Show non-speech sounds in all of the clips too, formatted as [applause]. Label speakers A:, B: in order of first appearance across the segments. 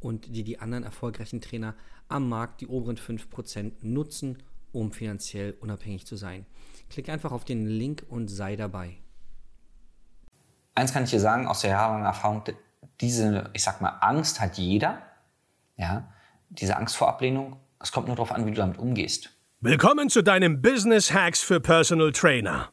A: und die die anderen erfolgreichen Trainer am Markt, die oberen 5%, nutzen, um finanziell unabhängig zu sein. Klick einfach auf den Link und sei dabei.
B: Eins kann ich dir sagen aus der jahrelangen Erfahrung, diese, ich sag mal, Angst hat jeder. Ja, diese Angst vor Ablehnung, es kommt nur darauf an, wie du damit umgehst.
C: Willkommen zu deinem Business Hacks für Personal Trainer.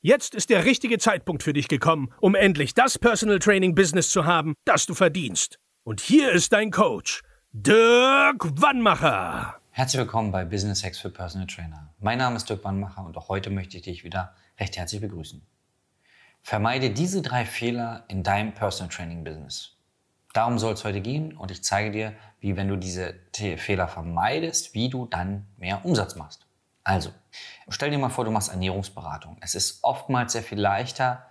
C: Jetzt ist der richtige Zeitpunkt für dich gekommen, um endlich das Personal Training Business zu haben, das du verdienst. Und hier ist dein Coach, Dirk Wannmacher.
B: Herzlich willkommen bei Business Hacks für Personal Trainer. Mein Name ist Dirk Wannmacher und auch heute möchte ich dich wieder recht herzlich begrüßen. Vermeide diese drei Fehler in deinem Personal Training Business. Darum soll es heute gehen und ich zeige dir, wie, wenn du diese Fehler vermeidest, wie du dann mehr Umsatz machst. Also, stell dir mal vor, du machst Ernährungsberatung. Es ist oftmals sehr viel leichter,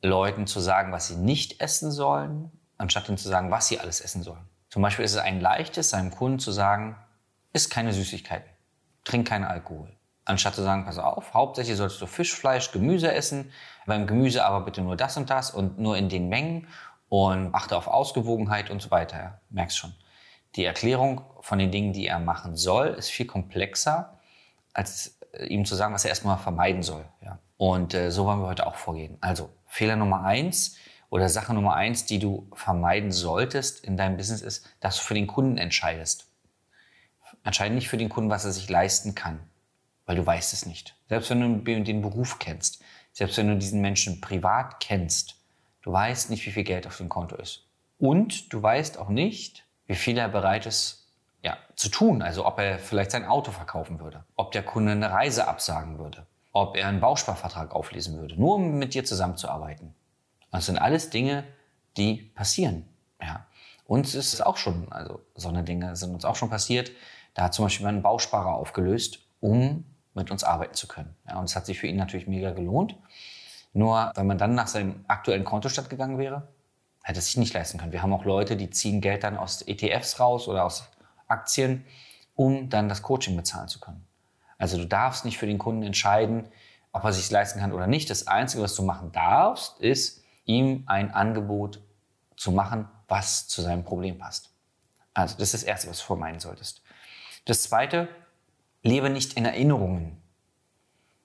B: Leuten zu sagen, was sie nicht essen sollen, anstatt ihnen zu sagen, was sie alles essen sollen. Zum Beispiel ist es ein leichtes, seinem Kunden zu sagen, isst keine Süßigkeiten, trink keinen Alkohol. Anstatt zu sagen, pass auf, hauptsächlich sollst du Fisch, Fleisch, Gemüse essen, beim Gemüse aber bitte nur das und das und nur in den Mengen und achte auf Ausgewogenheit und so weiter. Ja, merkst schon. Die Erklärung von den Dingen, die er machen soll, ist viel komplexer, als äh, ihm zu sagen, was er erstmal vermeiden soll. Ja. Und äh, so wollen wir heute auch vorgehen. Also Fehler Nummer eins oder Sache Nummer eins, die du vermeiden solltest in deinem Business ist, dass du für den Kunden entscheidest. Entscheide nicht für den Kunden, was er sich leisten kann weil du weißt es nicht. Selbst wenn du den Beruf kennst, selbst wenn du diesen Menschen privat kennst, du weißt nicht, wie viel Geld auf dem Konto ist. Und du weißt auch nicht, wie viel er bereit ist ja, zu tun. Also ob er vielleicht sein Auto verkaufen würde, ob der Kunde eine Reise absagen würde, ob er einen Bausparvertrag auflesen würde, nur um mit dir zusammenzuarbeiten. Das sind alles Dinge, die passieren. Ja. Uns ist es auch schon, also so eine Dinge sind uns auch schon passiert. Da hat zum Beispiel einen Bausparer aufgelöst, um mit uns arbeiten zu können. Ja, und es hat sich für ihn natürlich mega gelohnt. Nur, wenn man dann nach seinem aktuellen Kontostand gegangen wäre, hätte es sich nicht leisten können. Wir haben auch Leute, die ziehen Geld dann aus ETFs raus oder aus Aktien, um dann das Coaching bezahlen zu können. Also du darfst nicht für den Kunden entscheiden, ob er sich leisten kann oder nicht. Das Einzige, was du machen darfst, ist, ihm ein Angebot zu machen, was zu seinem Problem passt. Also das ist das Erste, was du vermeiden solltest. Das Zweite, lebe nicht in Erinnerungen.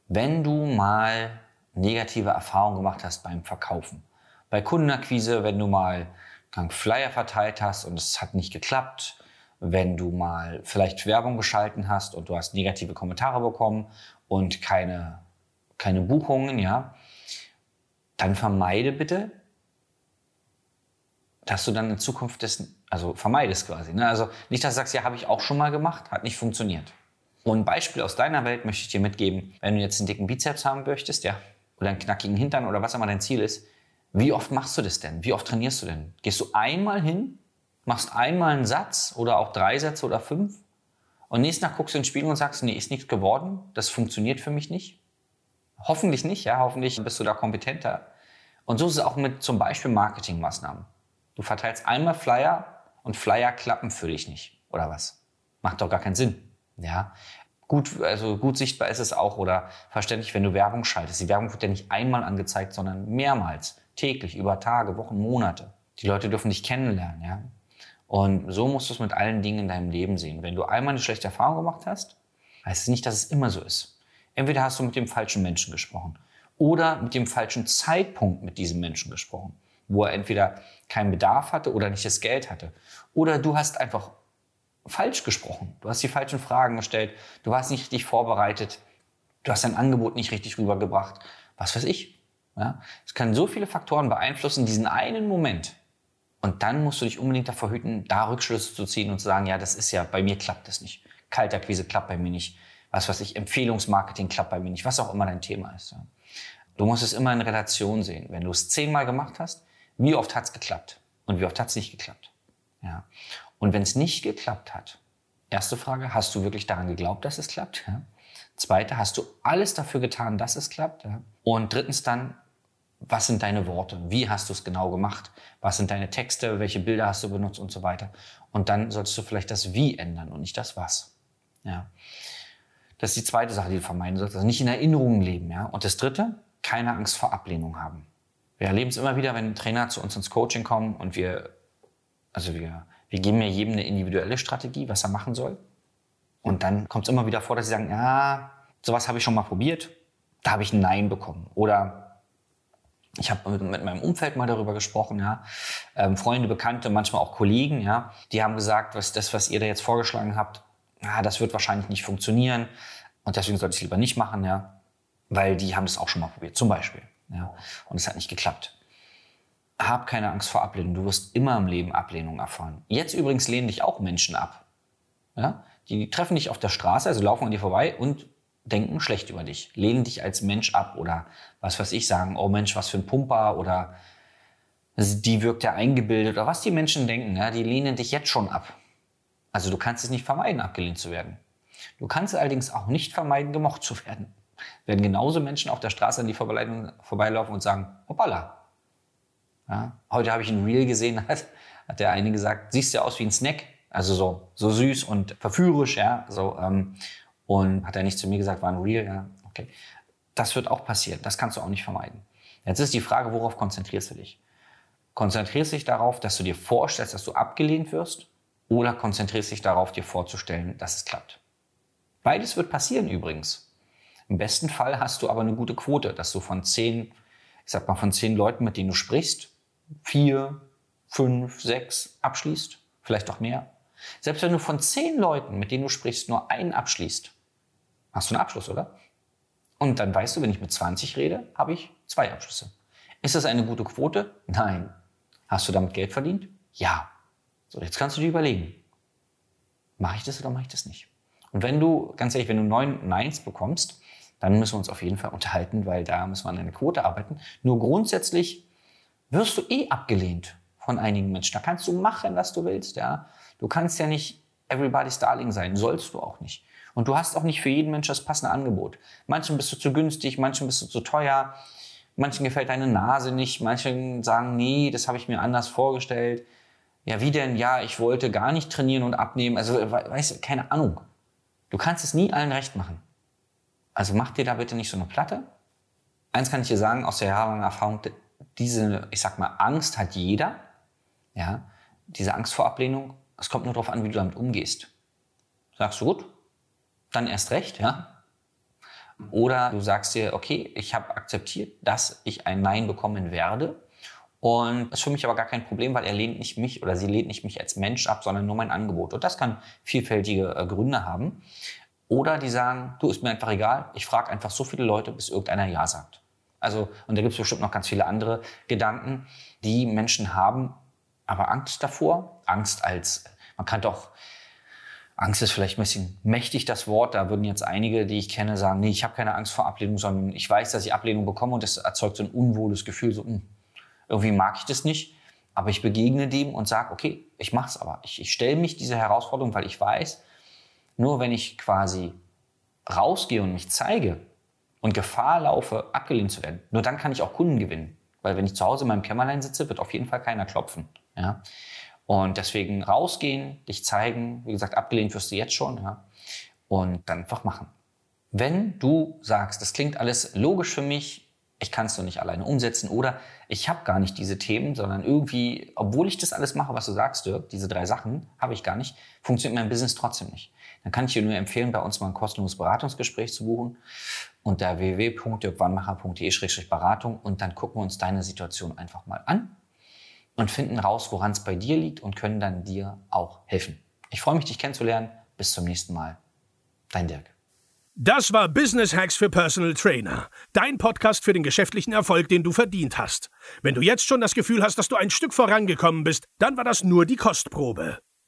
B: Wenn du mal negative Erfahrungen gemacht hast beim Verkaufen, bei Kundenakquise, wenn du mal einen Flyer verteilt hast und es hat nicht geklappt, wenn du mal vielleicht Werbung geschalten hast und du hast negative Kommentare bekommen und keine, keine Buchungen, ja, dann vermeide bitte, dass du dann in Zukunft das, also vermeidest quasi. Ne? Also nicht, dass du sagst, ja, habe ich auch schon mal gemacht, hat nicht funktioniert. Und ein Beispiel aus deiner Welt möchte ich dir mitgeben. Wenn du jetzt einen dicken Bizeps haben möchtest, ja, oder einen knackigen Hintern oder was immer dein Ziel ist, wie oft machst du das denn? Wie oft trainierst du denn? Gehst du einmal hin, machst einmal einen Satz oder auch drei Sätze oder fünf und nächsten Tag guckst du ins Spiegel und sagst, nee, ist nichts geworden, das funktioniert für mich nicht? Hoffentlich nicht, ja, hoffentlich bist du da kompetenter. Und so ist es auch mit zum Beispiel Marketingmaßnahmen. Du verteilst einmal Flyer und Flyer klappen für dich nicht, oder was? Macht doch gar keinen Sinn. Ja, gut, also gut sichtbar ist es auch oder verständlich, wenn du Werbung schaltest. Die Werbung wird ja nicht einmal angezeigt, sondern mehrmals, täglich, über Tage, Wochen, Monate. Die Leute dürfen dich kennenlernen, ja. Und so musst du es mit allen Dingen in deinem Leben sehen. Wenn du einmal eine schlechte Erfahrung gemacht hast, heißt es nicht, dass es immer so ist. Entweder hast du mit dem falschen Menschen gesprochen oder mit dem falschen Zeitpunkt mit diesem Menschen gesprochen, wo er entweder keinen Bedarf hatte oder nicht das Geld hatte. Oder du hast einfach falsch gesprochen. Du hast die falschen Fragen gestellt. Du warst nicht richtig vorbereitet. Du hast dein Angebot nicht richtig rübergebracht. Was weiß ich. Ja? Es können so viele Faktoren beeinflussen, diesen einen Moment. Und dann musst du dich unbedingt davor hüten, da Rückschlüsse zu ziehen und zu sagen, ja, das ist ja, bei mir klappt das nicht. Kalterquise klappt bei mir nicht. Was weiß ich, Empfehlungsmarketing klappt bei mir nicht. Was auch immer dein Thema ist. Ja? Du musst es immer in Relation sehen. Wenn du es zehnmal gemacht hast, wie oft hat es geklappt? Und wie oft hat es nicht geklappt? Ja. Und wenn es nicht geklappt hat, erste Frage, hast du wirklich daran geglaubt, dass es klappt? Ja. Zweite, hast du alles dafür getan, dass es klappt? Ja. Und drittens dann, was sind deine Worte? Wie hast du es genau gemacht? Was sind deine Texte? Welche Bilder hast du benutzt und so weiter? Und dann solltest du vielleicht das Wie ändern und nicht das Was. Ja. Das ist die zweite Sache, die du vermeiden solltest. Also nicht in Erinnerungen leben. Ja. Und das dritte, keine Angst vor Ablehnung haben. Wir erleben es immer wieder, wenn Trainer zu uns ins Coaching kommen und wir, also wir, wir geben ja jedem eine individuelle Strategie, was er machen soll. Und dann kommt es immer wieder vor, dass sie sagen, ja, sowas habe ich schon mal probiert, da habe ich ein Nein bekommen. Oder ich habe mit, mit, meinem Umfeld mal darüber gesprochen, ja. Ähm, Freunde, Bekannte, manchmal auch Kollegen, ja, die haben gesagt, was das, was ihr da jetzt vorgeschlagen habt, ja, das wird wahrscheinlich nicht funktionieren und deswegen sollte ich es lieber nicht machen, ja, weil die haben das auch schon mal probiert, zum Beispiel. Ja? Und es hat nicht geklappt. Hab keine Angst vor Ablehnung. Du wirst immer im Leben Ablehnung erfahren. Jetzt übrigens lehnen dich auch Menschen ab. Ja? Die treffen dich auf der Straße, also laufen an dir vorbei und denken schlecht über dich, lehnen dich als Mensch ab oder was weiß ich sagen, oh Mensch, was für ein Pumper oder die wirkt ja eingebildet oder was die Menschen denken, ja, die lehnen dich jetzt schon ab. Also du kannst es nicht vermeiden, abgelehnt zu werden. Du kannst allerdings auch nicht vermeiden, gemocht zu werden [laughs] werden genauso Menschen auf der Straße an die vorbeilaufen und sagen, hoppala. Ja, heute habe ich ein Reel gesehen, [laughs] hat, hat der eine gesagt, siehst ja aus wie ein Snack, also so, so süß und verführerisch, ja, so, ähm, und hat er nicht zu mir gesagt, war ein Reel, ja, okay. Das wird auch passieren, das kannst du auch nicht vermeiden. Jetzt ist die Frage, worauf konzentrierst du dich? Konzentrierst du dich darauf, dass du dir vorstellst, dass du abgelehnt wirst, oder konzentrierst du dich darauf, dir vorzustellen, dass es klappt? Beides wird passieren übrigens. Im besten Fall hast du aber eine gute Quote, dass du von zehn, ich sag mal, von zehn Leuten, mit denen du sprichst, vier, fünf, sechs abschließt, vielleicht auch mehr. Selbst wenn du von zehn Leuten, mit denen du sprichst, nur einen abschließt, hast du einen Abschluss, oder? Und dann weißt du, wenn ich mit 20 rede, habe ich zwei Abschlüsse. Ist das eine gute Quote? Nein. Hast du damit Geld verdient? Ja. So, jetzt kannst du dir überlegen, mache ich das oder mache ich das nicht? Und wenn du, ganz ehrlich, wenn du neun Neins bekommst, dann müssen wir uns auf jeden Fall unterhalten, weil da müssen wir an einer Quote arbeiten. Nur grundsätzlich wirst du eh abgelehnt von einigen Menschen. Da kannst du machen, was du willst. Ja? Du kannst ja nicht everybody's darling sein, sollst du auch nicht. Und du hast auch nicht für jeden Menschen das passende Angebot. Manchen bist du zu günstig, manchen bist du zu teuer, manchen gefällt deine Nase nicht, manchen sagen, nee, das habe ich mir anders vorgestellt. Ja, wie denn? Ja, ich wollte gar nicht trainieren und abnehmen. Also, weißt du, keine Ahnung. Du kannst es nie allen recht machen. Also mach dir da bitte nicht so eine Platte. Eins kann ich dir sagen, aus der jahrelangen Erfahrung, diese, ich sag mal, Angst hat jeder. Ja, diese Angst vor Ablehnung. Es kommt nur darauf an, wie du damit umgehst. Sagst du gut, dann erst recht, ja. Oder du sagst dir, okay, ich habe akzeptiert, dass ich ein Nein bekommen werde. Und das ist für mich aber gar kein Problem, weil er lehnt nicht mich oder sie lehnt nicht mich als Mensch ab, sondern nur mein Angebot. Und das kann vielfältige äh, Gründe haben. Oder die sagen, du, ist mir einfach egal, ich frage einfach so viele Leute, bis irgendeiner Ja sagt. Also, und da gibt es bestimmt noch ganz viele andere Gedanken, die Menschen haben, aber Angst davor, Angst als, man kann doch, Angst ist vielleicht ein bisschen mächtig das Wort, da würden jetzt einige, die ich kenne, sagen, nee, ich habe keine Angst vor Ablehnung, sondern ich weiß, dass ich Ablehnung bekomme und das erzeugt so ein unwohles Gefühl, so, mh, hm, irgendwie mag ich das nicht, aber ich begegne dem und sage, okay, ich mache es aber. Ich, ich stelle mich dieser Herausforderung, weil ich weiß, nur wenn ich quasi rausgehe und mich zeige und Gefahr laufe, abgelehnt zu werden, nur dann kann ich auch Kunden gewinnen. Weil wenn ich zu Hause in meinem Kämmerlein sitze, wird auf jeden Fall keiner klopfen. Ja? Und deswegen rausgehen, dich zeigen. Wie gesagt, abgelehnt wirst du jetzt schon. Ja? Und dann einfach machen. Wenn du sagst, das klingt alles logisch für mich, ich kann es doch nicht alleine umsetzen oder ich habe gar nicht diese Themen, sondern irgendwie, obwohl ich das alles mache, was du sagst, Dirk, diese drei Sachen habe ich gar nicht, funktioniert mein Business trotzdem nicht. Dann kann ich dir nur empfehlen, bei uns mal ein kostenloses Beratungsgespräch zu buchen unter www.dirkwannmacher.de-beratung und dann gucken wir uns deine Situation einfach mal an und finden raus, woran es bei dir liegt und können dann dir auch helfen. Ich freue mich, dich kennenzulernen. Bis zum nächsten Mal. Dein Dirk.
D: Das war Business Hacks für Personal Trainer. Dein Podcast für den geschäftlichen Erfolg, den du verdient hast. Wenn du jetzt schon das Gefühl hast, dass du ein Stück vorangekommen bist, dann war das nur die Kostprobe.